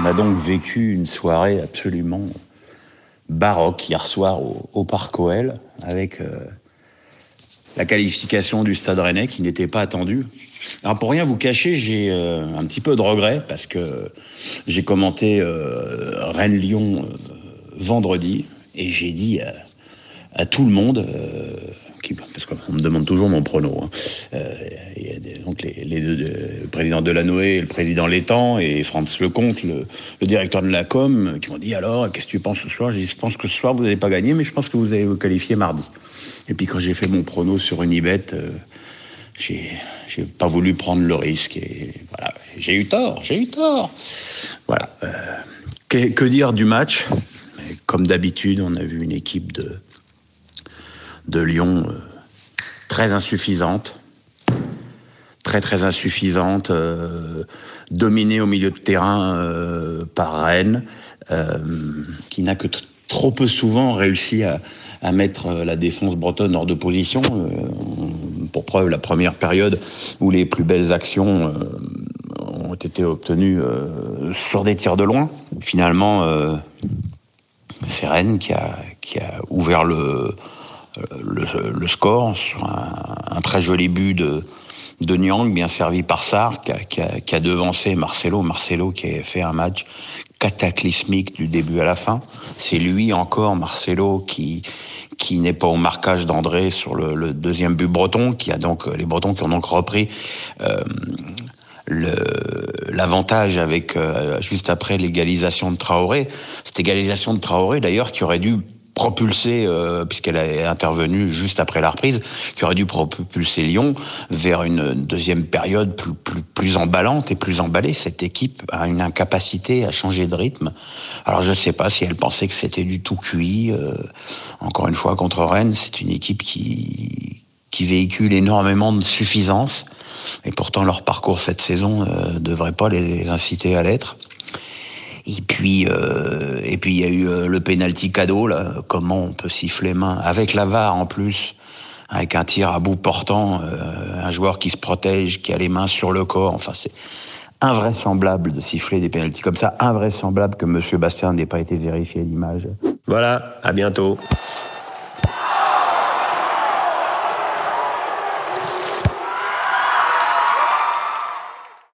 On a donc vécu une soirée absolument baroque hier soir au, Parc OL avec euh, la qualification du Stade Rennais qui n'était pas attendue. Alors pour rien vous cacher, j'ai euh, un petit peu de regret parce que j'ai commenté euh, Rennes-Lyon vendredi et j'ai dit à tout le monde parce qu'on me demande toujours mon prono. Hein. Euh, il y a donc les, deux, le président Delanoë et le président Létang et Franz Lecomte, le, directeur de la com, qui m'ont dit alors, qu'est-ce que tu penses ce soir? J'ai dit, je pense que ce soir vous n'allez pas gagner, mais je pense que vous allez vous qualifier mardi. Et puis quand j'ai fait mon prono sur Unibet, euh, j'ai pas voulu prendre le risque. Et voilà, j'ai eu tort, j'ai eu tort. Voilà. Euh, que, que, dire du match? Comme d'habitude, on a vu une équipe de de Lyon euh, très insuffisante, très très insuffisante, euh, dominée au milieu de terrain euh, par Rennes, qui n'a que trop peu souvent réussi à, mettre la défense bretonne hors de position. pour preuve, la première période où les plus belles actions ont été obtenues sur des tirs de loin. Finalement, c'est Rennes qui a, qui a ouvert le, le, score sur un, très joli but de, de Nyang, bien servi par Sarr, qui a, devancé Marcelo. Marcelo qui a fait un match cataclysmique du début à la fin. C'est lui encore, Marcelo, qui qui n'est pas au marquage d'André sur le, deuxième but breton, qui a donc les Bretons qui ont donc repris euh, l'avantage avec euh, juste après l'égalisation de Traoré. Cette égalisation de Traoré d'ailleurs qui aurait dû propulser, euh, puisqu'elle est intervenue juste après la reprise, qui aurait dû propulser Lyon vers une deuxième période plus, plus, plus emballante et plus emballée. Cette équipe a une incapacité à changer de rythme. Alors je ne sais pas si elle pensait que c'était du tout cuit. Euh, encore une fois, contre Rennes, c'est une équipe qui, qui véhicule énormément de suffisance. Et pourtant, leur parcours cette saison ne euh, devrait pas les inciter à l'être. Et puis, euh, et puis il y a eu euh, le penalty cadeau là. Comment on peut siffler main? Avec la VAR en plus, avec un tir à bout portant, euh, un joueur qui se protège, qui a les mains sur le corps. Enfin, c'est invraisemblable de siffler des pénalties comme ça. Invraisemblable que Monsieur Bastien n'ait pas été vérifié à l'image. Voilà. À bientôt.